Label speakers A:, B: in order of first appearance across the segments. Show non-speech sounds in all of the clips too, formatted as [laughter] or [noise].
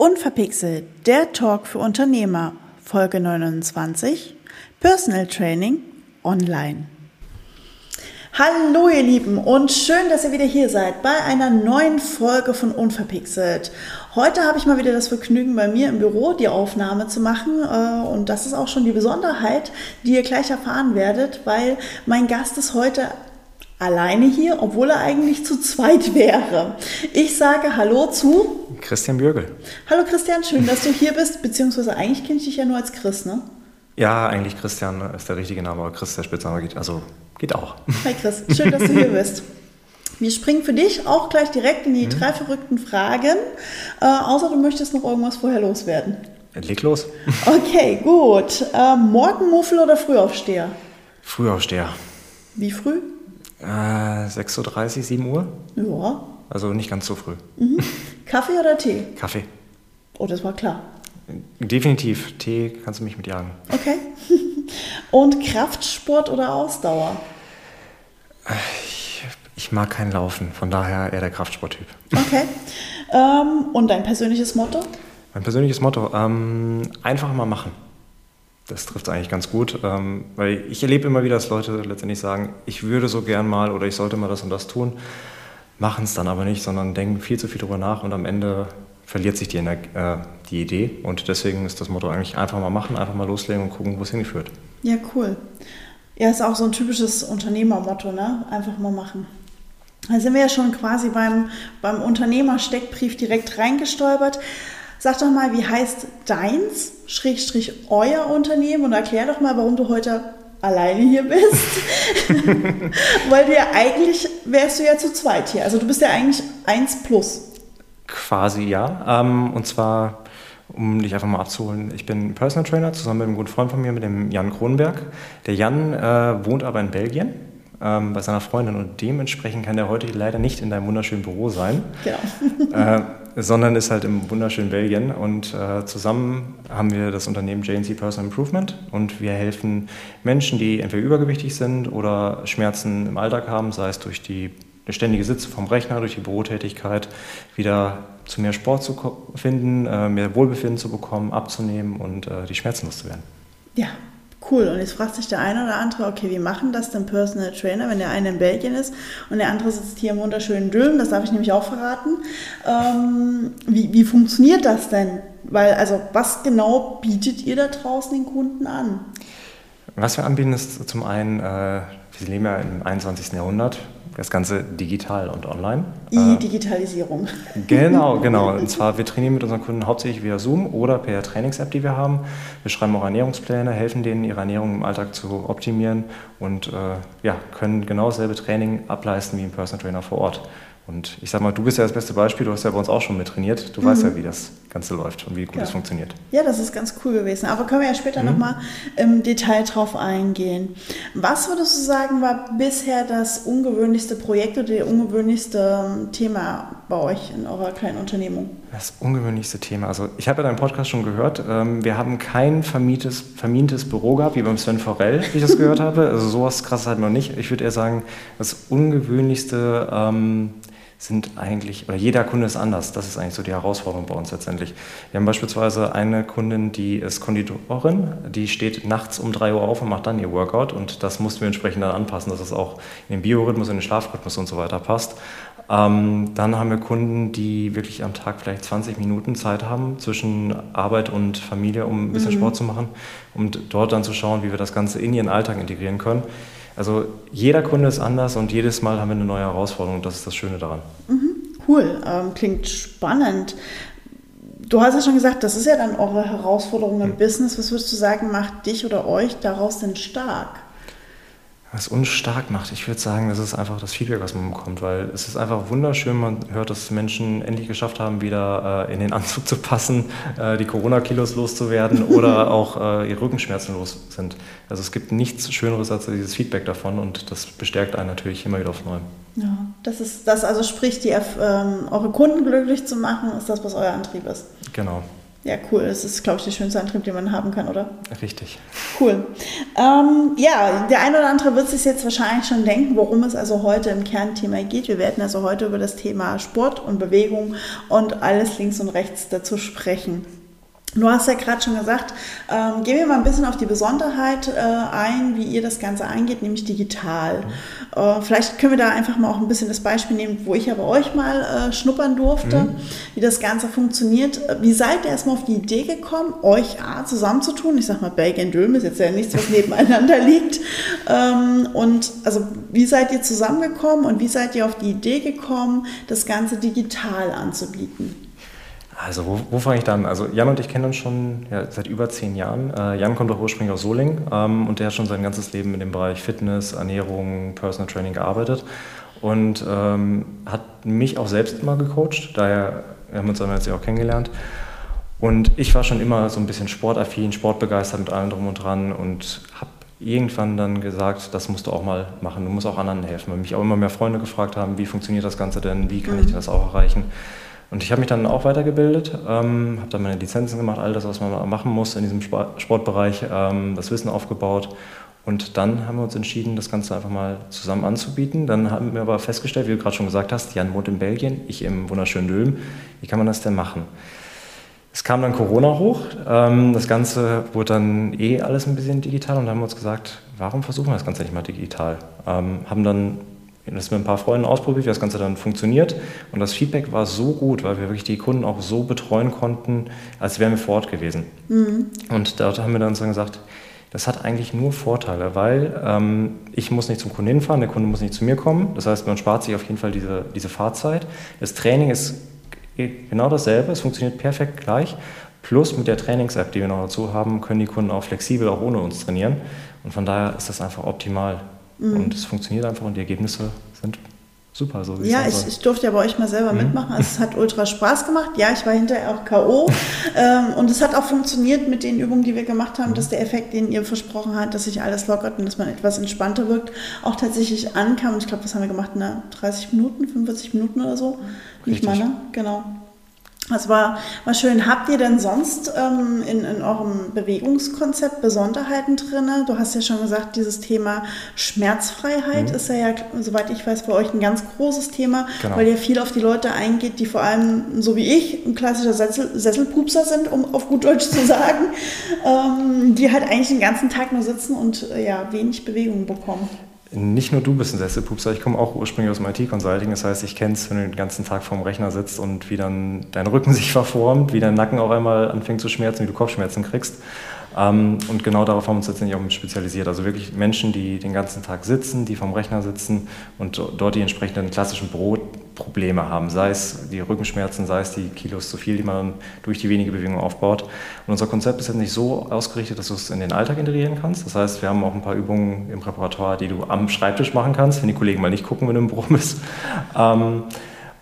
A: Unverpixelt, der Talk für Unternehmer, Folge 29, Personal Training online. Hallo ihr Lieben und schön, dass ihr wieder hier seid bei einer neuen Folge von Unverpixelt. Heute habe ich mal wieder das Vergnügen, bei mir im Büro die Aufnahme zu machen äh, und das ist auch schon die Besonderheit, die ihr gleich erfahren werdet, weil mein Gast ist heute alleine hier, obwohl er eigentlich zu zweit wäre. Ich sage Hallo zu
B: Christian Bürgel.
A: Hallo Christian, schön, dass du hier bist, beziehungsweise eigentlich kenne ich dich ja nur als Chris, ne?
B: Ja, eigentlich Christian ist der richtige Name, aber Chris der Spitzname geht, also geht auch.
A: Hi Chris, schön, dass du hier bist. Wir springen für dich auch gleich direkt in die mhm. drei verrückten Fragen, äh, außer du möchtest noch irgendwas vorher loswerden.
B: Leg los.
A: Okay, gut. Äh, Morgenmuffel oder Frühaufsteher?
B: Frühaufsteher.
A: Wie früh?
B: Äh, 6.30 Uhr, 7 Uhr.
A: Ja.
B: Also nicht ganz so früh.
A: Mhm. Kaffee oder Tee?
B: Kaffee.
A: Oh, das war klar.
B: Definitiv. Tee kannst du mich mitjagen.
A: Okay. [laughs] Und Kraftsport oder Ausdauer?
B: Ich, ich mag kein Laufen, von daher eher der Kraftsporttyp.
A: Okay. Ähm, und dein persönliches Motto?
B: Mein persönliches Motto, ähm, einfach mal machen. Das trifft es eigentlich ganz gut, ähm, weil ich erlebe immer wieder, dass Leute letztendlich sagen, ich würde so gern mal oder ich sollte mal das und das tun, machen es dann aber nicht, sondern denken viel zu viel darüber nach und am Ende verliert sich die, äh, die Idee. Und deswegen ist das Motto eigentlich einfach mal machen, einfach mal loslegen und gucken, wo es hinführt.
A: Ja, cool. Ja, ist auch so ein typisches Unternehmermotto, ne? Einfach mal machen. Da sind wir ja schon quasi beim, beim Unternehmersteckbrief direkt reingestolpert. Sag doch mal, wie heißt deins, Schrägstrich euer Unternehmen und erklär doch mal, warum du heute alleine hier bist. [laughs] Weil du ja eigentlich, wärst du ja zu zweit hier. Also du bist ja eigentlich eins plus.
B: Quasi ja. Ähm, und zwar, um dich einfach mal abzuholen, ich bin Personal Trainer zusammen mit einem guten Freund von mir, mit dem Jan Kronenberg. Der Jan äh, wohnt aber in Belgien ähm, bei seiner Freundin und dementsprechend kann er heute leider nicht in deinem wunderschönen Büro sein.
A: Genau.
B: Sondern ist halt im wunderschönen Belgien. Und äh, zusammen haben wir das Unternehmen JNC Personal Improvement und wir helfen Menschen, die entweder übergewichtig sind oder Schmerzen im Alltag haben, sei es durch die ständige Sitze vom Rechner, durch die Bürotätigkeit, wieder zu mehr Sport zu finden, äh, mehr Wohlbefinden zu bekommen, abzunehmen und äh, die Schmerzen loszuwerden.
A: Ja, Cool. Und jetzt fragt sich der eine oder andere, okay, wie machen das denn Personal Trainer, wenn der eine in Belgien ist und der andere sitzt hier im wunderschönen Dülmen, das darf ich nämlich auch verraten. Ähm, wie, wie funktioniert das denn? Weil, also, was genau bietet ihr da draußen den Kunden an?
B: Was wir anbieten, ist zum einen, äh, wir leben ja im 21. Jahrhundert, das Ganze digital und online.
A: E-Digitalisierung.
B: Äh, genau, genau. [laughs] Und zwar, wir trainieren mit unseren Kunden hauptsächlich via Zoom oder per Trainings-App, die wir haben. Wir schreiben auch Ernährungspläne, helfen denen, ihre Ernährung im Alltag zu optimieren und äh, ja, können genau dasselbe Training ableisten wie ein Personal Trainer vor Ort. Und ich sag mal, du bist ja das beste Beispiel, du hast ja bei uns auch schon mit trainiert. Du mhm. weißt ja, wie das Ganze läuft und wie gut es ja. funktioniert.
A: Ja, das ist ganz cool gewesen. Aber können wir ja später mhm. nochmal im Detail drauf eingehen. Was würdest du sagen, war bisher das ungewöhnlichste Projekt oder das ungewöhnlichste ähm, Thema bei euch in eurer kleinen Unternehmung?
B: Das ungewöhnlichste Thema. Also ich habe ja deinen Podcast schon gehört. Ähm, wir haben kein vermietes, vermintes Büro gehabt, wie beim Sven Forell, wie ich das gehört [laughs] habe. Also sowas krasses halt noch nicht. Ich würde eher sagen, das ungewöhnlichste ähm, sind eigentlich, oder jeder Kunde ist anders. Das ist eigentlich so die Herausforderung bei uns letztendlich. Wir haben beispielsweise eine Kundin, die ist Konditorin, die steht nachts um 3 Uhr auf und macht dann ihr Workout und das mussten wir entsprechend dann anpassen, dass es auch in den Biorhythmus, in den Schlafrhythmus und so weiter passt. Ähm, dann haben wir Kunden, die wirklich am Tag vielleicht 20 Minuten Zeit haben zwischen Arbeit und Familie, um ein bisschen mhm. Sport zu machen, um dort dann zu schauen, wie wir das Ganze in ihren Alltag integrieren können. Also jeder Kunde ist anders und jedes Mal haben wir eine neue Herausforderung und das ist das Schöne daran.
A: Mhm, cool, ähm, klingt spannend. Du hast ja schon gesagt, das ist ja dann eure Herausforderung im mhm. Business. Was würdest du sagen, macht dich oder euch daraus denn stark?
B: Was uns stark macht, ich würde sagen, das ist einfach das Feedback, was man bekommt, weil es ist einfach wunderschön, man hört, dass Menschen endlich geschafft haben, wieder äh, in den Anzug zu passen, äh, die Corona-Kilos loszuwerden [laughs] oder auch äh, ihre Rückenschmerzen los sind. Also es gibt nichts Schöneres als dieses Feedback davon und das bestärkt einen natürlich immer wieder aufs Neue.
A: Ja, das ist das, also sprich, die, ähm, eure Kunden glücklich zu machen, ist das, was euer Antrieb ist.
B: Genau.
A: Ja, cool. Das ist, glaube ich, der schönste Antrieb, den man haben kann, oder?
B: Richtig.
A: Cool. Ähm, ja, der eine oder andere wird sich jetzt wahrscheinlich schon denken, worum es also heute im Kernthema geht. Wir werden also heute über das Thema Sport und Bewegung und alles links und rechts dazu sprechen. Du hast ja gerade schon gesagt, ähm, gehen wir mal ein bisschen auf die Besonderheit äh, ein, wie ihr das Ganze angeht, nämlich digital. Mhm. Äh, vielleicht können wir da einfach mal auch ein bisschen das Beispiel nehmen, wo ich aber euch mal äh, schnuppern durfte, mhm. wie das Ganze funktioniert. Wie seid ihr erstmal auf die Idee gekommen, euch A, zusammenzutun? Ich sag mal, Belgien Döm ist jetzt ja nichts, was nebeneinander [laughs] liegt. Ähm, und also, wie seid ihr zusammengekommen und wie seid ihr auf die Idee gekommen, das Ganze digital anzubieten?
B: Also wo, wo fange ich dann? Also Jan und ich kennen uns schon ja, seit über zehn Jahren. Äh, Jan kommt auch ursprünglich aus Solingen ähm, und der hat schon sein ganzes Leben in dem Bereich Fitness, Ernährung, Personal Training gearbeitet und ähm, hat mich auch selbst immer gecoacht. Daher haben wir uns dann jetzt ja auch kennengelernt. Und ich war schon immer so ein bisschen sportaffin, sportbegeistert mit allem drum und dran und habe irgendwann dann gesagt, das musst du auch mal machen, du musst auch anderen helfen. Weil mich auch immer mehr Freunde gefragt haben, wie funktioniert das Ganze denn, wie kann mhm. ich das auch erreichen. Und ich habe mich dann auch weitergebildet, ähm, habe dann meine Lizenzen gemacht, all das, was man machen muss in diesem Sportbereich, ähm, das Wissen aufgebaut. Und dann haben wir uns entschieden, das Ganze einfach mal zusammen anzubieten. Dann haben wir aber festgestellt, wie du gerade schon gesagt hast, Jan wohnt in Belgien, ich im wunderschönen Dülm. Wie kann man das denn machen? Es kam dann Corona hoch. Ähm, das Ganze wurde dann eh alles ein bisschen digital und dann haben wir uns gesagt, warum versuchen wir das Ganze nicht mal digital? Ähm, haben dann das mit ein paar Freunden ausprobiert, wie das Ganze dann funktioniert. Und das Feedback war so gut, weil wir wirklich die Kunden auch so betreuen konnten, als wären wir vor Ort gewesen. Mhm. Und dort haben wir dann gesagt, das hat eigentlich nur Vorteile, weil ähm, ich muss nicht zum Kunden hinfahren, der Kunde muss nicht zu mir kommen. Das heißt, man spart sich auf jeden Fall diese, diese Fahrzeit. Das Training ist genau dasselbe, es funktioniert perfekt gleich. Plus mit der Trainings-App, die wir noch dazu haben, können die Kunden auch flexibel, auch ohne uns trainieren. Und von daher ist das einfach optimal. Mhm. Und es funktioniert einfach und die Ergebnisse sind super. So
A: ja, ich, ich, durfte ja bei euch mal selber mhm. mitmachen. Also es hat ultra Spaß gemacht. Ja, ich war hinterher auch K.O. [laughs] ähm, und es hat auch funktioniert mit den Übungen, die wir gemacht haben, mhm. dass der Effekt, den ihr versprochen habt, dass sich alles lockert und dass man etwas entspannter wirkt, auch tatsächlich ankam. Und ich glaube, was haben wir gemacht? Na, 30 Minuten, 45 Minuten oder so? Richtig. Nicht mal, ne? Genau. Das war, war schön. Habt ihr denn sonst ähm, in, in eurem Bewegungskonzept Besonderheiten drin? Du hast ja schon gesagt, dieses Thema Schmerzfreiheit mhm. ist ja, ja, soweit ich weiß, bei euch ein ganz großes Thema, genau. weil ihr viel auf die Leute eingeht, die vor allem, so wie ich, ein klassischer Sessel, Sesselpupser sind, um auf gut Deutsch zu sagen, [laughs] ähm, die halt eigentlich den ganzen Tag nur sitzen und äh, ja, wenig Bewegung bekommen.
B: Nicht nur du bist ein Sesselpupser, ich komme auch ursprünglich aus dem IT-Consulting. Das heißt, ich kenne es, wenn du den ganzen Tag vorm Rechner sitzt und wie dann dein Rücken [laughs] sich verformt, wie dein Nacken auch einmal anfängt zu schmerzen, wie du Kopfschmerzen kriegst. Ähm, und genau darauf haben wir uns letztendlich auch spezialisiert. Also wirklich Menschen, die den ganzen Tag sitzen, die vom Rechner sitzen und dort die entsprechenden klassischen Brotprobleme haben. Sei es die Rückenschmerzen, sei es die Kilos zu viel, die man durch die wenige Bewegung aufbaut. Und unser Konzept ist jetzt nicht so ausgerichtet, dass du es in den Alltag integrieren kannst. Das heißt, wir haben auch ein paar Übungen im Präparatoire, die du am Schreibtisch machen kannst, wenn die Kollegen mal nicht gucken, wenn du im Büro bist. Ähm,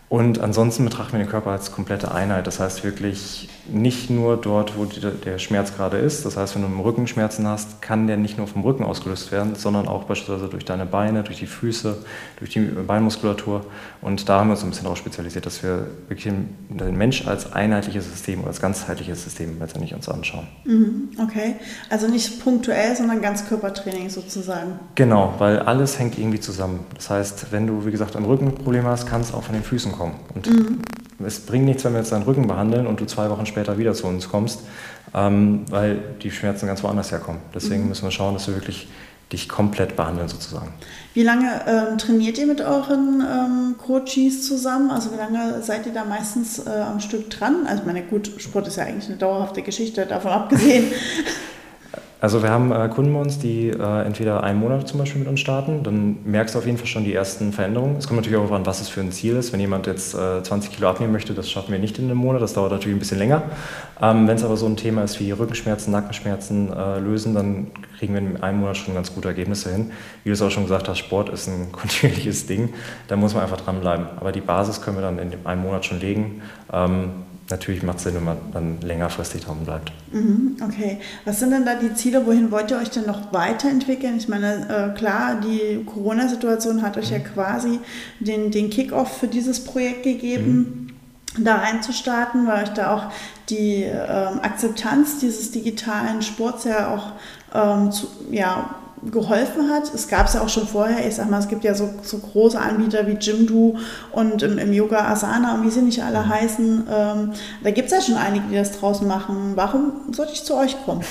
B: und ansonsten betrachten wir den Körper als komplette Einheit. Das heißt wirklich nicht nur dort, wo der Schmerz gerade ist. Das heißt, wenn du Rückenschmerzen hast, kann der nicht nur vom Rücken ausgelöst werden, sondern auch beispielsweise durch deine Beine, durch die Füße, durch die Beinmuskulatur. Und da haben wir uns ein bisschen darauf spezialisiert, dass wir wirklich den Mensch als einheitliches System oder als ganzheitliches System letztendlich uns anschauen.
A: Mhm, okay, also nicht punktuell, sondern Ganzkörpertraining sozusagen.
B: Genau, weil alles hängt irgendwie zusammen. Das heißt, wenn du, wie gesagt, ein Rückenproblem hast, kann es auch von den Füßen kommen. Und mhm. es bringt nichts, wenn wir jetzt deinen Rücken behandeln und du zwei Wochen später wieder zu uns kommst, ähm, weil die Schmerzen ganz woanders herkommen. Deswegen mhm. müssen wir schauen, dass wir wirklich dich komplett behandeln sozusagen.
A: Wie lange ähm, trainiert ihr mit euren ähm, Coaches zusammen? Also wie lange seid ihr da meistens äh, am Stück dran? Also meine gut, Sport ist ja eigentlich eine dauerhafte Geschichte, davon abgesehen. [laughs]
B: Also wir haben äh, Kunden bei uns, die äh, entweder einen Monat zum Beispiel mit uns starten, dann merkst du auf jeden Fall schon die ersten Veränderungen. Es kommt natürlich auch an, was es für ein Ziel ist. Wenn jemand jetzt äh, 20 Kilo abnehmen möchte, das schaffen wir nicht in einem Monat, das dauert natürlich ein bisschen länger. Ähm, Wenn es aber so ein Thema ist wie Rückenschmerzen, Nackenschmerzen äh, lösen, dann kriegen wir in einem Monat schon ganz gute Ergebnisse hin. Wie du es auch schon gesagt hast, Sport ist ein [laughs] kontinuierliches Ding, da muss man einfach dranbleiben. Aber die Basis können wir dann in einem Monat schon legen. Ähm, natürlich macht es Sinn, wenn man dann längerfristig dran bleibt.
A: Mhm, okay. Was sind denn da die Ziele? Wohin wollt ihr euch denn noch weiterentwickeln? Ich meine, äh, klar, die Corona-Situation hat euch mhm. ja quasi den, den Kick-off für dieses Projekt gegeben. Mhm. da reinzustarten, weil euch da auch die ähm, Akzeptanz dieses digitalen Sports ja auch ähm, zu, ja, geholfen hat. Es gab es ja auch schon vorher. Ich sag mal, es gibt ja so, so große Anbieter wie Jimdo und im, im, Yoga Asana und wie sie nicht alle heißen. Ähm, da gibt es ja schon einige, die das draußen machen. Warum sollte ich zu euch kommen?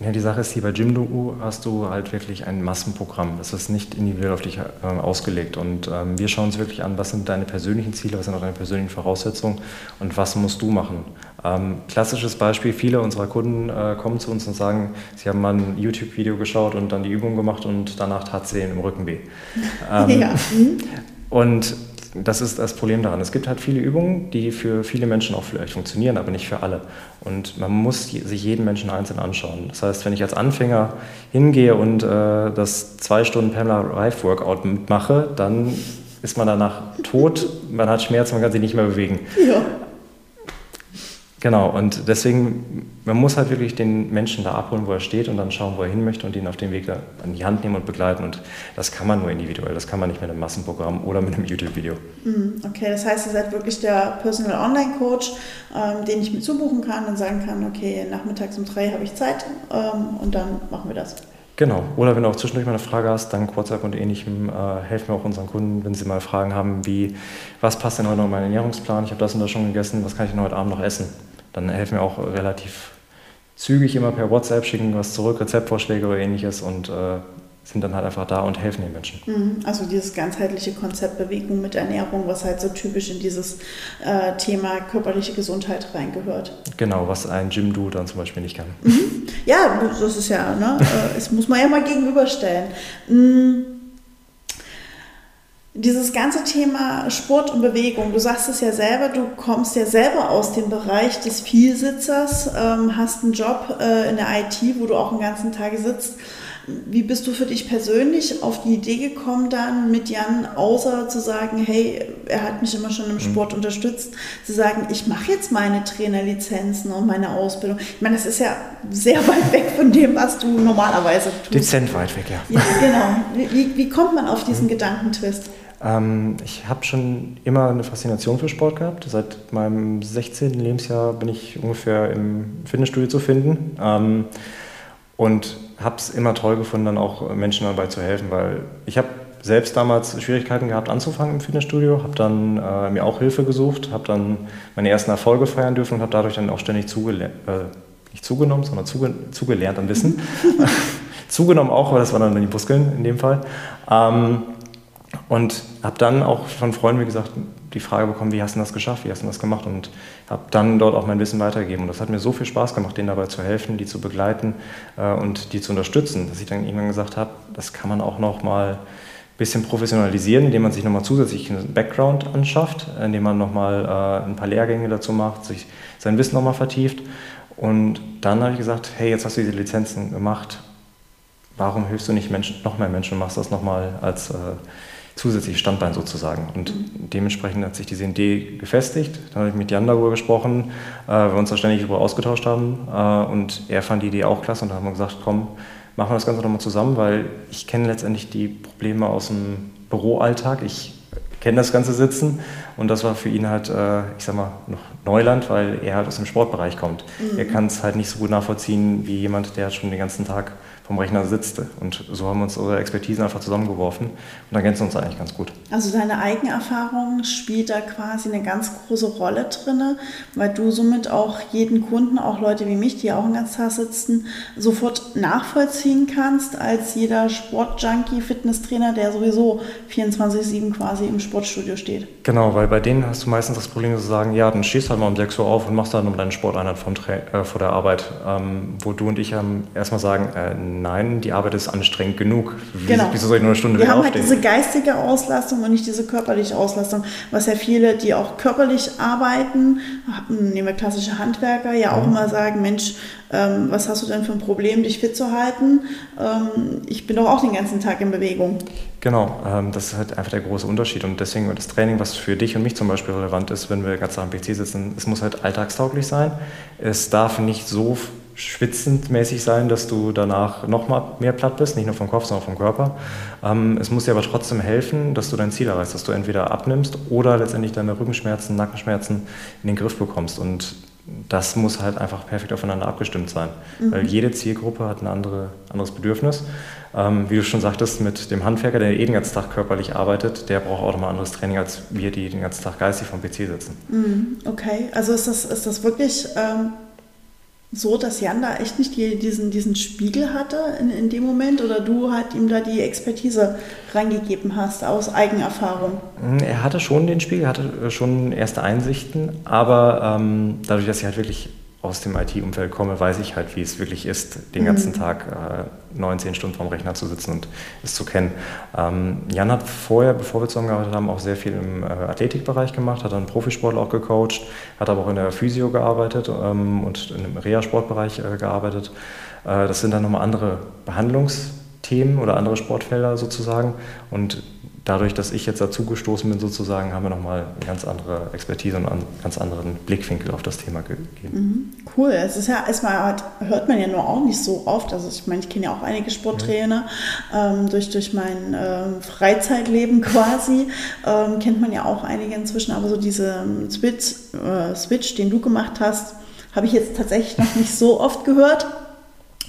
B: Ja, die Sache ist, hier bei Jimdo hast du halt wirklich ein Massenprogramm. Das ist nicht individuell auf dich äh, ausgelegt. Und ähm, wir schauen uns wirklich an, was sind deine persönlichen Ziele, was sind auch deine persönlichen Voraussetzungen und was musst du machen. Ähm, klassisches Beispiel, viele unserer Kunden äh, kommen zu uns und sagen, sie haben mal ein YouTube-Video geschaut und dann die Übung gemacht und danach tat es ihnen im Rücken weh. [laughs] Ähm, ja. Mhm. Und das ist das Problem daran. Es gibt halt viele Übungen, die für viele Menschen auch vielleicht funktionieren, aber nicht für alle. Und man muss sich jeden Menschen einzeln anschauen. Das heißt, wenn ich als Anfänger hingehe und äh, das zwei Stunden Pamela Rife Workout mitmache, dann ist man danach tot, man hat Schmerzen, man kann sich nicht mehr bewegen. Ja. Genau, und deswegen, man muss halt wirklich den Menschen da abholen, wo er steht und dann schauen, wo er hin möchte und ihn auf dem Weg da an die Hand nehmen und begleiten. Und das kann man nur individuell, das kann man nicht mit einem Massenprogramm oder mit einem YouTube-Video.
A: Mhm, okay, das heißt, ihr seid wirklich der Personal Online Coach, ähm, den ich mit zubuchen kann und sagen kann, okay, nachmittags um drei habe ich Zeit ähm, und dann machen wir das.
B: Genau. Oder wenn du auch zwischendurch mal eine Frage hast, dank WhatsApp und ähnlichem äh, helfen wir auch unseren Kunden, wenn sie mal Fragen haben, wie, was passt denn heute noch in meinen Ernährungsplan? Ich habe das und das schon gegessen, was kann ich denn heute Abend noch essen? Dann helfen wir auch relativ zügig immer per WhatsApp, schicken was zurück, Rezeptvorschläge oder ähnliches und äh, sind dann halt einfach da und helfen den Menschen.
A: Mhm. Also dieses ganzheitliche Konzept Bewegung mit Ernährung, was halt so typisch in dieses äh, Thema körperliche Gesundheit reingehört.
B: Genau, was ein Gym-Do dann zum Beispiel nicht kann.
A: Mhm. Ja, das ist ja, ne? Äh, das muss man ja mal gegenüberstellen. Mhm. Dieses ganze Thema Sport und Bewegung, du sagst es ja selber, du kommst ja selber aus dem Bereich des Vielsitzers, ähm, hast einen Job äh, in der IT, wo du auch den ganzen Tag sitzt wie bist du für dich persönlich auf die Idee gekommen, dann mit Jan, außer zu sagen, hey, er hat mich immer schon im mhm. Sport mhm. unterstützt, zu sagen, ich mache jetzt meine Trainerlizenzen und meine Ausbildung. Ich meine, das ist ja sehr [laughs] weit weg von dem, was du normalerweise tust.
B: Dezent weit weg, ja.
A: Ja, genau. Wie, wie kommt man auf diesen mhm. Gedankentwist?
B: Ähm, ich habe schon immer eine Faszination für Sport gehabt. Seit meinem 16. Lebensjahr bin ich ungefähr im Fitnessstudio zu finden. Und habe es immer toll gefunden, dann auch Menschen dabei zu helfen, weil ich habe selbst damals Schwierigkeiten gehabt anzufangen im Fitnessstudio, habe dann äh, mir auch Hilfe gesucht, habe dann meine ersten Erfolge feiern dürfen und habe dadurch dann auch ständig zugelernt, äh, nicht zugenommen, sondern zuge zugelernt an Wissen. [laughs] zugenommen auch, aber das waren dann die Muskeln in dem Fall. Ähm, und habe dann auch von Freunden, wie gesagt, die Frage bekommen, wie hast du das geschafft, wie hast du das gemacht und habe dann dort auch mein Wissen weitergegeben. Und das hat mir so viel Spaß gemacht, denen dabei zu helfen, die zu begleiten äh, und die zu unterstützen, dass ich dann irgendwann gesagt habe, das kann man auch noch mal ein bisschen professionalisieren, indem man sich nochmal zusätzlich einen Background anschafft, indem man nochmal äh, ein paar Lehrgänge dazu macht, sich sein Wissen nochmal vertieft. Und dann habe ich gesagt, hey, jetzt hast du diese Lizenzen gemacht, warum hilfst du nicht Menschen, noch mehr Menschen und machst das nochmal als äh, zusätzliches Standbein sozusagen. Und mhm. dementsprechend hat sich diese Idee gefestigt. Dann habe ich mit Jan darüber gesprochen, äh, wir uns da ständig darüber ausgetauscht haben. Äh, und er fand die Idee auch klasse und dann haben wir gesagt, komm, machen wir das Ganze nochmal zusammen, weil ich kenne letztendlich die Probleme aus dem Büroalltag. Ich kenne das ganze Sitzen und das war für ihn halt, äh, ich sag mal, noch Neuland, weil er halt aus dem Sportbereich kommt. Mhm. Er kann es halt nicht so gut nachvollziehen wie jemand, der schon den ganzen Tag vom Rechner sitzt. Und so haben wir uns unsere Expertisen einfach zusammengeworfen und ergänzen uns eigentlich ganz gut.
A: Also deine Eigenerfahrung spielt da quasi eine ganz große Rolle drin, weil du somit auch jeden Kunden, auch Leute wie mich, die auch im ganzen Tag sitzen, sofort nachvollziehen kannst als jeder Sportjunkie, Fitnesstrainer, der sowieso 24-7 quasi im Sportstudio steht.
B: Genau, weil bei denen hast du meistens das Problem zu sagen, ja, dann stehst du halt mal um 6 Uhr auf und machst dann um deine Sporteinheit äh, vor der Arbeit, ähm, wo du und ich haben erstmal sagen, äh, nein, die Arbeit ist anstrengend genug.
A: Wie, genau. Wieso soll ich nur eine Stunde Wir haben halt aufstehen? halt diese geistige Auslastung und nicht diese körperliche Auslastung, was ja viele, die auch körperlich arbeiten, nehmen wir klassische Handwerker, ja auch mhm. immer sagen, Mensch, ähm, was hast du denn für ein Problem, dich fit zu halten? Ähm, ich bin doch auch den ganzen Tag in Bewegung.
B: Genau, ähm, das ist halt einfach der große Unterschied und deswegen das Training, was für dich und mich zum Beispiel relevant ist, wenn wir ganz am PC sitzen, es muss halt alltagstauglich sein. Es darf nicht so schwitzend mäßig sein, dass du danach noch mal mehr platt bist, nicht nur vom Kopf, sondern vom Körper. Ähm, es muss dir aber trotzdem helfen, dass du dein Ziel erreichst, dass du entweder abnimmst oder letztendlich deine Rückenschmerzen, Nackenschmerzen in den Griff bekommst. Und das muss halt einfach perfekt aufeinander abgestimmt sein, mhm. weil jede Zielgruppe hat ein andere, anderes Bedürfnis. Ähm, wie du schon sagtest, mit dem Handwerker, der eh den ganzen Tag körperlich arbeitet, der braucht auch nochmal anderes Training, als wir, die den ganzen Tag geistig vom PC sitzen.
A: Mhm. Okay, also ist das, ist das wirklich ähm, so, dass Jan da echt nicht die, diesen, diesen Spiegel hatte in, in dem Moment oder du halt ihm da die Expertise reingegeben hast aus Eigenerfahrung?
B: Hm, er hatte schon den Spiegel, hatte schon erste Einsichten, aber ähm, dadurch, dass ich halt wirklich aus dem IT-Umfeld komme, weiß ich halt, wie es wirklich ist, den ganzen mhm. Tag äh, neun, zehn Stunden vorm Rechner zu sitzen und es zu kennen. Ähm, Jan hat vorher, bevor wir zusammengearbeitet haben, auch sehr viel im äh, Athletikbereich gemacht, hat dann Profisportler auch gecoacht, hat aber auch in der Physio gearbeitet ähm, und im Reha-Sportbereich äh, gearbeitet. Äh, das sind dann nochmal andere Behandlungsthemen oder andere Sportfelder sozusagen und dadurch, dass ich jetzt dazugestoßen bin, sozusagen, haben wir nochmal eine ganz andere Expertise und einen ganz anderen Blickwinkel auf das Thema gegeben.
A: Mhm. Cool. Es ist ja erstmal, hört man ja nur auch nicht so oft. Also ich meine, ich kenne ja auch einige Sporttrainer. Mhm. Ähm, durch, durch mein ähm, Freizeitleben [laughs] quasi ähm, kennt man ja auch einige inzwischen. Aber so diese Switch, äh, Switch den du gemacht hast, habe ich jetzt tatsächlich noch nicht so oft gehört.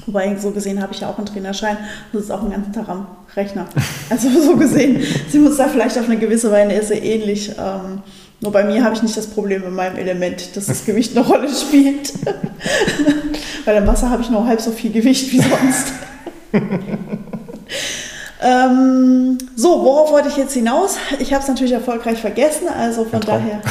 A: Wobei, so gesehen habe ich ja auch einen Trainerschein und ist auch den ganzen Tag am Rechner. Also [laughs] so gesehen, sie muss da vielleicht auf eine gewisse Weise ähnlich. Ähm, nur bei mir habe ich nicht das Problem mit meinem Element, dass das Gewicht eine Rolle spielt. [laughs] Weil im Wasser habe ich nur halb so viel Gewicht wie sonst. [laughs] ähm, so, worauf wollte ich jetzt hinaus? Ich habe es natürlich erfolgreich vergessen, also von daher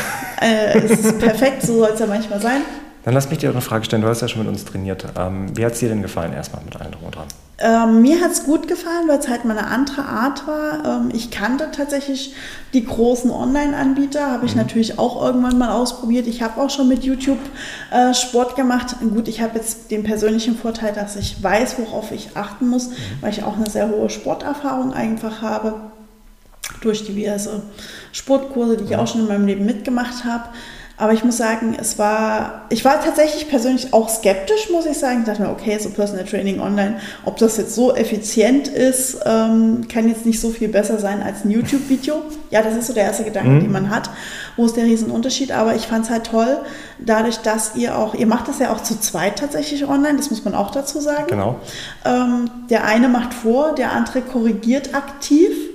A: äh, ist es perfekt, so soll es ja manchmal sein.
B: Dann lass mich dir eine Frage stellen. Du hast ja schon mit uns trainiert. Ähm, wie hat es dir denn gefallen, erstmal mit allem drum und dran?
A: Ähm, mir hat es gut gefallen, weil es halt mal eine andere Art war. Ähm, ich kannte tatsächlich die großen Online-Anbieter, habe ich mhm. natürlich auch irgendwann mal ausprobiert. Ich habe auch schon mit YouTube äh, Sport gemacht. Gut, ich habe jetzt den persönlichen Vorteil, dass ich weiß, worauf ich achten muss, mhm. weil ich auch eine sehr hohe Sporterfahrung einfach habe durch diverse Sportkurse, die ich mhm. auch schon in meinem Leben mitgemacht habe. Aber ich muss sagen, es war, ich war tatsächlich persönlich auch skeptisch, muss ich sagen. Ich dachte mir, okay, so Personal Training online, ob das jetzt so effizient ist, ähm, kann jetzt nicht so viel besser sein als ein YouTube-Video. Ja, das ist so der erste Gedanke, mhm. den man hat. Wo ist der Riesenunterschied? Aber ich fand es halt toll, dadurch, dass ihr auch, ihr macht das ja auch zu zweit tatsächlich online, das muss man auch dazu sagen.
B: Genau.
A: Ähm, der eine macht vor, der andere korrigiert aktiv.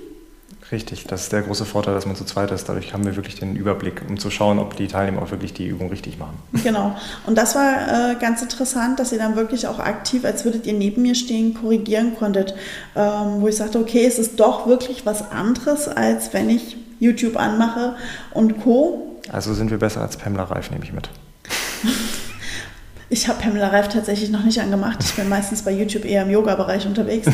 B: Richtig, das ist der große Vorteil, dass man zu zweit ist. Dadurch haben wir wirklich den Überblick, um zu schauen, ob die Teilnehmer auch wirklich die Übung richtig machen.
A: Genau. Und das war äh, ganz interessant, dass ihr dann wirklich auch aktiv, als würdet ihr neben mir stehen, korrigieren konntet. Ähm, wo ich sagte, okay, es ist doch wirklich was anderes, als wenn ich YouTube anmache und Co.
B: Also sind wir besser als Pamela Reif, nehme ich mit. [laughs]
A: Ich habe Pamela Reif tatsächlich noch nicht angemacht. Ich bin meistens bei YouTube eher im Yoga-Bereich unterwegs.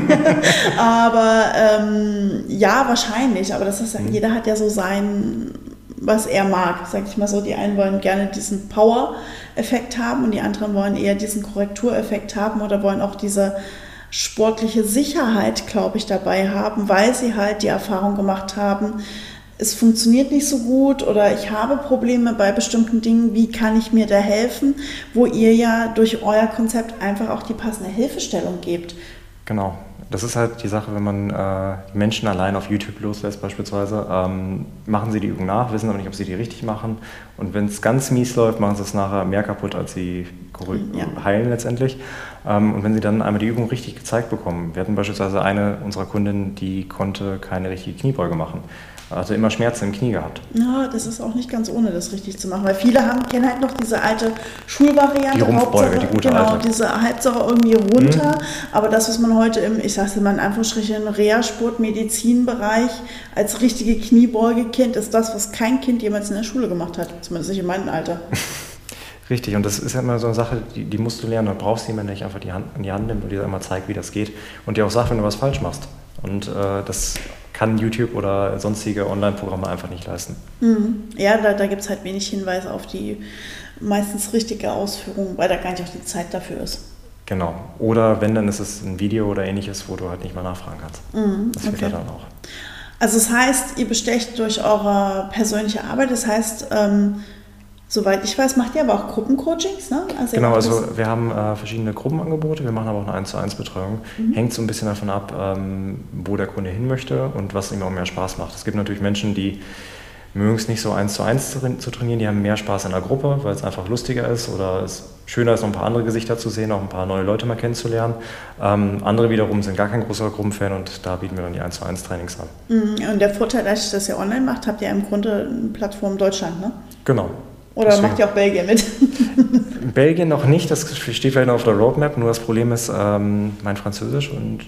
A: [laughs] aber ähm, ja, wahrscheinlich. Aber das ist, mhm. jeder hat ja so sein, was er mag, sag ich mal so. Die einen wollen gerne diesen Power-Effekt haben und die anderen wollen eher diesen Korrektureffekt haben oder wollen auch diese sportliche Sicherheit, glaube ich, dabei haben, weil sie halt die Erfahrung gemacht haben, es funktioniert nicht so gut oder ich habe Probleme bei bestimmten Dingen, wie kann ich mir da helfen, wo ihr ja durch euer Konzept einfach auch die passende Hilfestellung gebt.
B: Genau. Das ist halt die Sache, wenn man äh, Menschen allein auf YouTube loslässt beispielsweise, ähm, machen sie die Übung nach, wissen aber nicht, ob sie die richtig machen. Und wenn es ganz mies läuft, machen sie es nachher mehr kaputt, als sie ja. heilen letztendlich. Ähm, und wenn sie dann einmal die Übung richtig gezeigt bekommen, wir hatten beispielsweise eine unserer Kundinnen, die konnte keine richtige Kniebeuge machen also immer Schmerzen im Knie gehabt.
A: Ja, das ist auch nicht ganz ohne, das richtig zu machen, weil viele haben, kennen halt noch diese alte Schulvariante.
B: Die Rumpfbeuge, die gute
A: genau,
B: alte.
A: diese Halbsache irgendwie runter. Mhm. Aber das, was man heute im, ich sag's mal in Anführungsstrichen, Reha-Sport, Medizinbereich als richtige Kniebeuge kennt, ist das, was kein Kind jemals in der Schule gemacht hat. Zumindest nicht in meinem Alter. [laughs]
B: Richtig, und das ist ja immer so eine Sache, die, die musst du lernen. Du brauchst jemanden, der dich einfach die Hand, in die Hand nimmt und dir einmal zeigt, wie das geht und dir auch sagt, wenn du was falsch machst. Und äh, das kann YouTube oder sonstige Online-Programme einfach nicht leisten.
A: Mhm. Ja, da, da gibt es halt wenig Hinweise auf die meistens richtige Ausführung, weil da gar nicht auch die Zeit dafür ist.
B: Genau. Oder wenn, dann ist es ein Video oder ähnliches, wo du halt nicht mal nachfragen kannst. Mhm, das
A: okay. dann auch. Also das heißt, ihr bestecht durch eure persönliche Arbeit, das heißt, ähm, Soweit ich weiß, macht ihr aber auch Gruppencoachings, ne?
B: Also genau, also wir haben äh, verschiedene Gruppenangebote, wir machen aber auch eine 1 zu 1 Betreuung. Mhm. Hängt so ein bisschen davon ab, ähm, wo der Kunde hin möchte und was ihm auch mehr Spaß macht. Es gibt natürlich Menschen, die mögen es nicht so 1 zu 1 zu trainieren, die haben mehr Spaß in der Gruppe, weil es einfach lustiger ist oder es schöner ist, noch ein paar andere Gesichter zu sehen, auch ein paar neue Leute mal kennenzulernen. Ähm, andere wiederum sind gar kein großer Gruppenfan und da bieten wir dann die 1 zu 1 Trainings an.
A: Mhm. Und der Vorteil, dass ihr das ja online macht, habt ihr im Grunde eine Plattform Deutschland, ne?
B: Genau.
A: Oder Deswegen. macht ihr auch Belgien mit? [laughs]
B: Belgien noch nicht, das steht vielleicht noch auf der Roadmap, nur das Problem ist ähm, mein Französisch und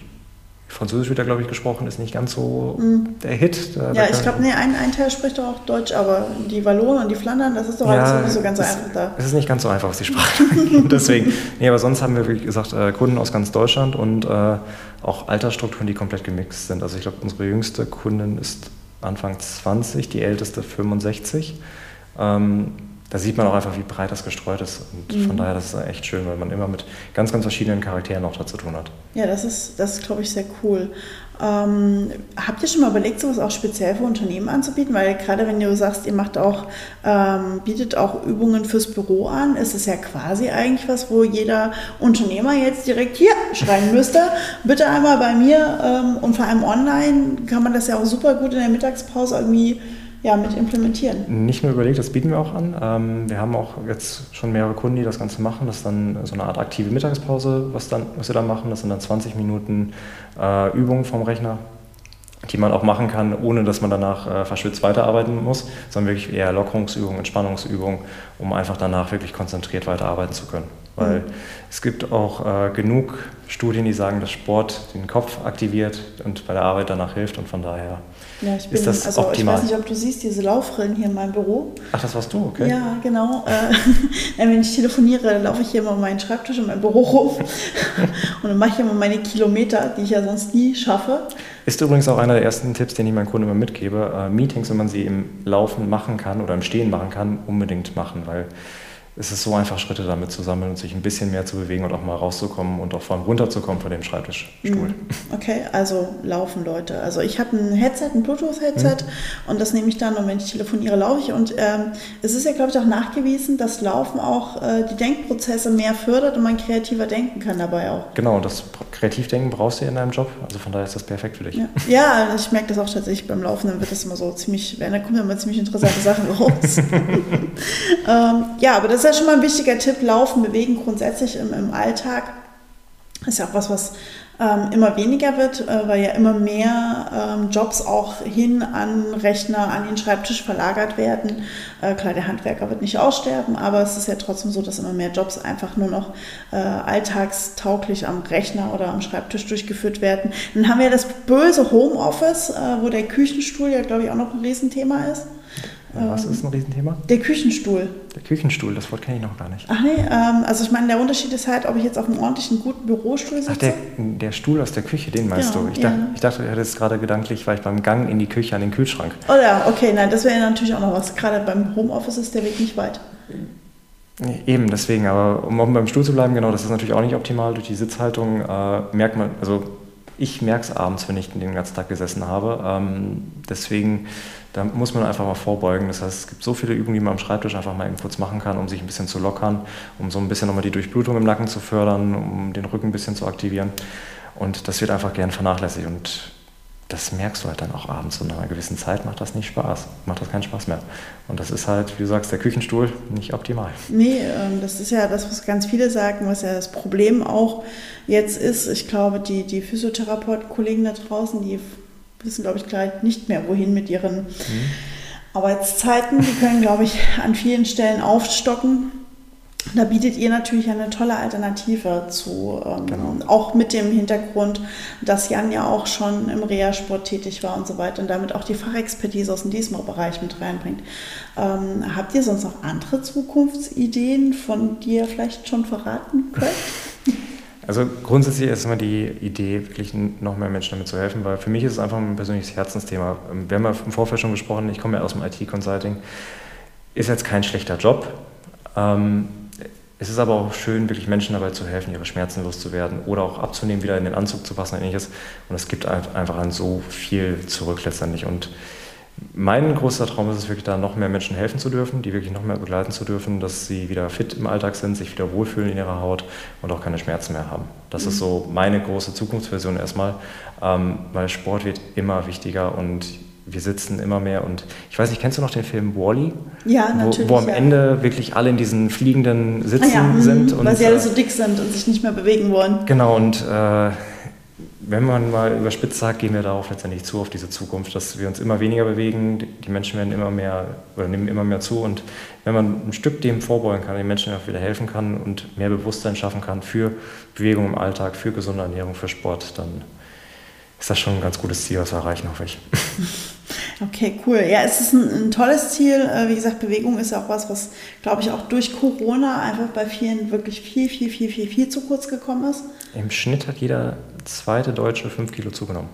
B: Französisch wird da, glaube ich, gesprochen, ist nicht ganz so mm. der Hit.
A: Da, ja, da ich glaube, nee, ein, ein Teil spricht doch auch Deutsch, aber die Wallonen und die Flandern, das ist doch ja, alles nicht so ganz
B: es,
A: einfach da.
B: Es ist nicht ganz so einfach, was die Sprache [laughs] angeht. Deswegen, nee, aber sonst haben wir, wie gesagt, äh, Kunden aus ganz Deutschland und äh, auch Altersstrukturen, die komplett gemixt sind. Also ich glaube, unsere jüngste Kundin ist Anfang 20, die älteste 65. Ähm, da sieht man auch einfach, wie breit das gestreut ist. Und mhm. von daher, das ist echt schön, weil man immer mit ganz, ganz verschiedenen Charakteren auch dazu tun hat.
A: Ja, das ist, das glaube ich, sehr cool. Ähm, habt ihr schon mal überlegt, sowas auch speziell für Unternehmen anzubieten? Weil gerade wenn du sagst, ihr macht auch, ähm, bietet auch Übungen fürs Büro an, ist es ja quasi eigentlich was, wo jeder Unternehmer jetzt direkt hier schreien müsste. [laughs] Bitte einmal bei mir ähm, und vor allem online kann man das ja auch super gut in der Mittagspause irgendwie ja, mit implementieren.
B: Nicht nur überlegt, das bieten wir auch an. Ähm, wir haben auch jetzt schon mehrere Kunden, die das Ganze machen. Das ist dann so eine Art aktive Mittagspause, was, dann, was wir dann machen. Das sind dann 20 Minuten äh, Übungen vom Rechner, die man auch machen kann, ohne dass man danach äh, verschwitzt weiterarbeiten muss, sondern wirklich eher Lockerungsübungen, Entspannungsübungen, um einfach danach wirklich konzentriert weiterarbeiten zu können. Weil mhm. es gibt auch äh, genug Studien, die sagen, dass Sport den Kopf aktiviert und bei der Arbeit danach hilft und von daher
A: ja, ich bin, ist das also optimal. Ich weiß nicht, ob du siehst, diese Laufrillen hier in meinem Büro.
B: Ach, das warst du, okay.
A: Ja, genau. Äh, [laughs] wenn ich telefoniere, laufe ich hier immer meinen Schreibtisch und mein Büro rum [laughs] und dann mache ich immer meine Kilometer, die ich ja sonst nie schaffe.
B: Ist übrigens auch einer der ersten Tipps, den ich meinen Kunden immer mitgebe. Äh, Meetings, wenn man sie im Laufen machen kann oder im Stehen machen kann, unbedingt machen, weil es ist so einfach, Schritte damit zu sammeln und sich ein bisschen mehr zu bewegen und auch mal rauszukommen und auch vor allem runterzukommen von dem Schreibtischstuhl. Mhm.
A: Okay, also laufen Leute. Also ich habe ein Headset, ein Bluetooth-Headset mhm. und das nehme ich dann und wenn ich telefoniere, laufe ich. Und ähm, es ist ja, glaube ich, auch nachgewiesen, dass Laufen auch äh, die Denkprozesse mehr fördert und man kreativer denken kann dabei auch.
B: Genau, das Kreativdenken brauchst du in deinem Job. Also von daher ist das perfekt für dich.
A: Ja, ja ich merke das auch tatsächlich beim Laufen, dann wird das immer so ziemlich, da kommen immer ziemlich interessante Sachen raus. [laughs] ähm, ja, aber das ist ja schon mal ein wichtiger Tipp. Laufen, bewegen grundsätzlich im, im Alltag. Ist ja auch was, was ähm, immer weniger wird, äh, weil ja immer mehr ähm, Jobs auch hin an Rechner, an den Schreibtisch verlagert werden. Äh, klar, der Handwerker wird nicht aussterben, aber es ist ja trotzdem so, dass immer mehr Jobs einfach nur noch äh, alltagstauglich am Rechner oder am Schreibtisch durchgeführt werden. Dann haben wir das böse Homeoffice, äh, wo der Küchenstuhl ja, glaube ich, auch noch ein Riesenthema ist.
B: Was ist ein Riesenthema?
A: Der Küchenstuhl.
B: Der Küchenstuhl, das Wort kenne ich noch gar nicht.
A: Ach nee, ähm, also ich meine, der Unterschied ist halt, ob ich jetzt auf einem ordentlichen, guten Bürostuhl sitze. Ach,
B: der, der Stuhl aus der Küche, den meinst genau, du? Ich, ja. dachte, ich dachte, du hättest gerade gedanklich vielleicht beim Gang in die Küche an den Kühlschrank.
A: Oh ja, okay, nein, das wäre natürlich auch noch was. Gerade beim Homeoffice ist der Weg nicht weit.
B: Eben, deswegen, aber um beim Stuhl zu bleiben, genau, das ist natürlich auch nicht optimal. Durch die Sitzhaltung äh, merkt man, also ich merke es abends, wenn ich den ganzen Tag gesessen habe. Ähm, deswegen da muss man einfach mal vorbeugen. Das heißt, es gibt so viele Übungen, die man am Schreibtisch einfach mal eben kurz machen kann, um sich ein bisschen zu lockern, um so ein bisschen nochmal die Durchblutung im Nacken zu fördern, um den Rücken ein bisschen zu aktivieren. Und das wird einfach gern vernachlässigt. Und das merkst du halt dann auch abends. Und nach einer gewissen Zeit macht das nicht Spaß, macht das keinen Spaß mehr. Und das ist halt, wie du sagst, der Küchenstuhl nicht optimal.
A: Nee, ähm, das ist ja das, was ganz viele sagen, was ja das Problem auch jetzt ist. Ich glaube, die, die Physiotherapeut-Kollegen da draußen, die wissen, glaube ich, gleich nicht mehr, wohin mit ihren mhm. Arbeitszeiten. Die können, glaube ich, an vielen Stellen aufstocken. Da bietet ihr natürlich eine tolle Alternative zu, ähm, genau. auch mit dem Hintergrund, dass Jan ja auch schon im Reha-Sport tätig war und so weiter und damit auch die Fachexpertise aus dem Diesmal-Bereich mit reinbringt. Ähm, habt ihr sonst noch andere Zukunftsideen, von die ihr vielleicht schon verraten könnt? [laughs]
B: Also grundsätzlich ist immer die Idee, wirklich noch mehr Menschen damit zu helfen, weil für mich ist es einfach ein persönliches Herzensthema. Wir haben ja im Vorfeld schon gesprochen, ich komme ja aus dem IT-Consulting. Ist jetzt kein schlechter Job. Ähm, es ist aber auch schön, wirklich Menschen dabei zu helfen, ihre Schmerzen loszuwerden oder auch abzunehmen, wieder in den Anzug zu passen und ähnliches. Und es gibt einfach an so viel zurück letztendlich. Und Mein großer Traum ist es wirklich, da noch mehr Menschen helfen zu dürfen, die wirklich noch mehr begleiten zu dürfen, dass sie wieder fit im Alltag sind, sich wieder wohlfühlen in ihrer Haut und auch keine Schmerzen mehr haben. Das mhm. ist so meine große Zukunftsversion erstmal, ähm, weil Sport wird immer wichtiger und wir sitzen immer mehr und ich weiß nicht, kennst du noch den Film Wally?
A: -E? Ja, natürlich.
B: Wo, wo am
A: ja.
B: Ende wirklich alle in diesen fliegenden Sitzen
A: ah, ja,
B: sind.
A: Und, weil sie alle so dick sind und sich nicht mehr bewegen wollen.
B: Genau, und äh, wenn man mal überspitzt sagt, gehen wir darauf letztendlich zu, auf diese Zukunft, dass wir uns immer weniger bewegen, die Menschen werden immer mehr oder nehmen immer mehr zu und wenn man ein Stück dem vorbeugen kann, den Menschen auch wieder helfen kann und mehr Bewusstsein schaffen kann für Bewegung im Alltag, für gesunde Ernährung, für Sport, dann ist das schon ein ganz gutes Ziel, was wir erreichen, hoffe ich. [laughs]
A: Okay, cool. Ja, es ist ein, ein, tolles Ziel. Äh, wie gesagt, Bewegung ist ja auch was, was, glaube ich, auch durch Corona einfach bei vielen wirklich viel, viel, viel, viel, viel zu kurz gekommen ist.
B: Im Schnitt hat jeder zweite Deutsche fünf Kilo zugenommen.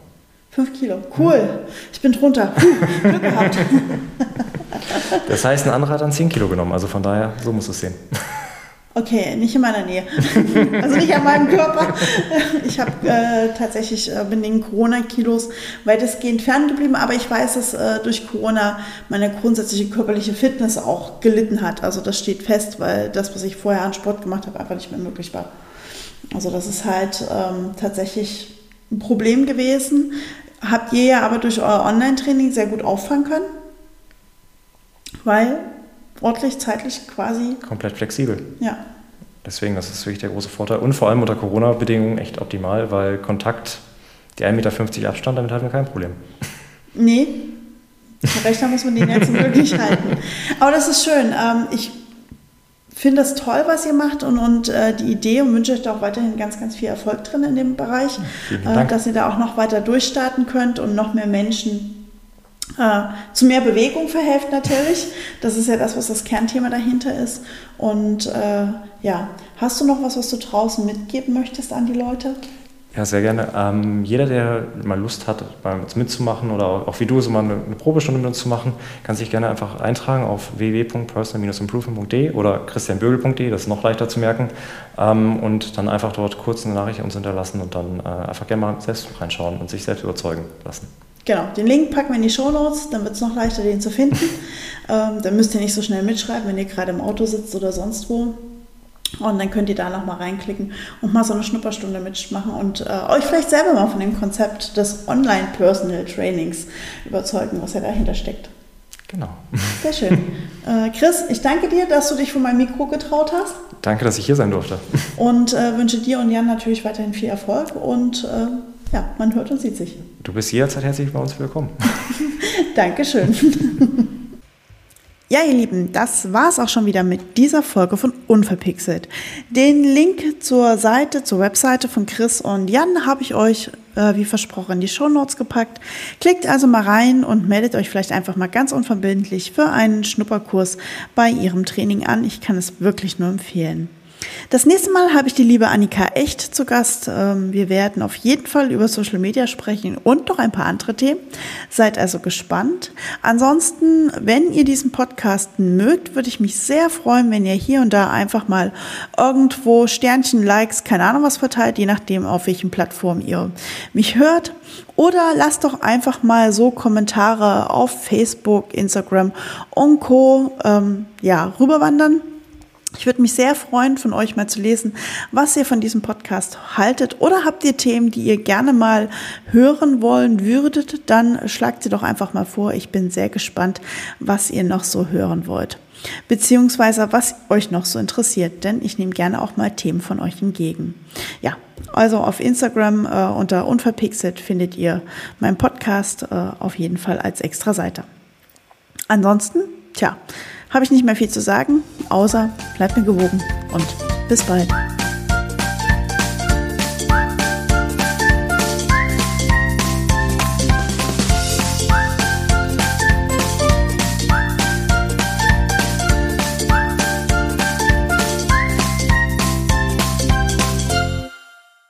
A: Fünf Kilo, cool. Ich bin drunter. Puh, Glück [laughs] gehabt.
B: Das heißt, ein anderer hat dann zehn Kilo genommen. Also von daher, so muss es sehen.
A: Okay, nicht in meiner Nähe. [laughs] Also nicht an meinem Körper. Ich habe äh, tatsächlich äh, bin den Corona-Kilos weitestgehend ferngeblieben, aber ich weiß, dass äh, durch Corona meine grundsätzliche körperliche Fitness auch gelitten hat. Also das steht fest, weil das, was ich vorher an Sport gemacht habe, einfach nicht mehr möglich war. Also das ist halt ähm, tatsächlich ein Problem gewesen. Habt ihr ja aber durch euer Online-Training sehr gut auffangen können, weil ordentlich, zeitlich quasi.
B: Komplett flexibel.
A: Ja.
B: Deswegen, das ist wirklich der große Vorteil. Und vor allem unter Corona-Bedingungen echt optimal, weil Kontakt, die 1,50 Meter Abstand, damit hatten wir kein Problem.
A: Nee, Rechner muss man den jetzt wirklich halten. [laughs] Aber das ist schön. Ähm, ich finde das toll, was ihr macht und, und äh, die Idee und wünsche euch da auch weiterhin ganz, ganz viel Erfolg drin in dem Bereich, äh, dass ihr da auch noch weiter durchstarten könnt und noch mehr Menschen äh, zu mehr Bewegung verhilft natürlich. Das ist ja das, was das Kernthema dahinter ist. Und äh, ja, hast du noch was, was du draußen mitgeben möchtest an die Leute?
B: Ja, sehr gerne. Ähm, jeder, der mal Lust hat, bei uns mitzumachen oder auch, auch wie du so mal eine, eine, Probestunde mit uns zu machen, kann sich gerne einfach eintragen auf www.personal-improvement.de oder christianbögel.de, das ist noch leichter zu merken, ähm, und dann einfach dort kurz eine Nachricht uns hinterlassen und dann äh, einfach gerne mal selbst reinschauen und sich selbst überzeugen lassen.
A: Genau, den Link packen wir in die Show Notes, dann wird es noch leichter, den zu finden. [laughs] ähm, dann müsst ihr nicht so schnell mitschreiben, wenn ihr gerade im Auto sitzt oder sonst wo. Und dann könnt ihr da nochmal reinklicken und mal so eine Schnupperstunde mitmachen und äh, euch vielleicht selber mal von dem Konzept des Online-Personal Trainings überzeugen, was ja dahinter steckt.
B: Genau.
A: Sehr schön. [laughs] Äh, Chris, ich danke dir, dass du dich vor mein Mikro getraut hast.
B: Danke, dass ich hier sein durfte.
A: Und äh, wünsche dir und Jan natürlich weiterhin viel Erfolg und äh, ja, man hört und sieht sich.
B: Du bist jederzeit herzlich bei uns willkommen. [laughs]
A: Dankeschön. [laughs] Ja, ihr Lieben, das war es auch schon wieder mit dieser Folge von Unverpixelt. Den Link zur Seite, zur Webseite von Chris und Jan habe ich euch, äh, wie versprochen, in die Show Notes gepackt. Klickt also mal rein und meldet euch vielleicht einfach mal ganz unverbindlich für einen Schnupperkurs bei ihrem Training an. Ich kann es wirklich nur empfehlen. Das nächste Mal habe ich die liebe Annika Echt zu Gast. Ähm, wir werden auf jeden Fall über Social Media sprechen und noch ein paar andere Themen. Seid also gespannt. Ansonsten, wenn ihr diesen Podcast mögt, würde ich mich sehr freuen, wenn ihr hier und da einfach mal irgendwo Sternchen, Likes, keine Ahnung was verteilt, je nachdem, auf welchen Plattformen ihr mich hört. Oder lasst doch einfach mal so Kommentare auf Facebook, Instagram und Co. Ähm, ja, rüberwandern. Ich würde mich sehr freuen, von euch mal zu lesen, was ihr von diesem Podcast haltet. Oder habt ihr Themen, die ihr gerne mal hören wollen würdet, dann schlagt sie doch einfach mal vor. Ich bin sehr gespannt, was ihr noch so hören wollt. Beziehungsweise was euch noch so interessiert, denn ich nehme gerne auch mal Themen von euch entgegen. Ja, also auf Instagram äh, unter Unverpixelt findet ihr meinen Podcast äh, auf jeden Fall als extra Seite. Ansonsten, tja, habe ich nicht mehr viel zu sagen, außer bleibt mir gewogen und bis bald.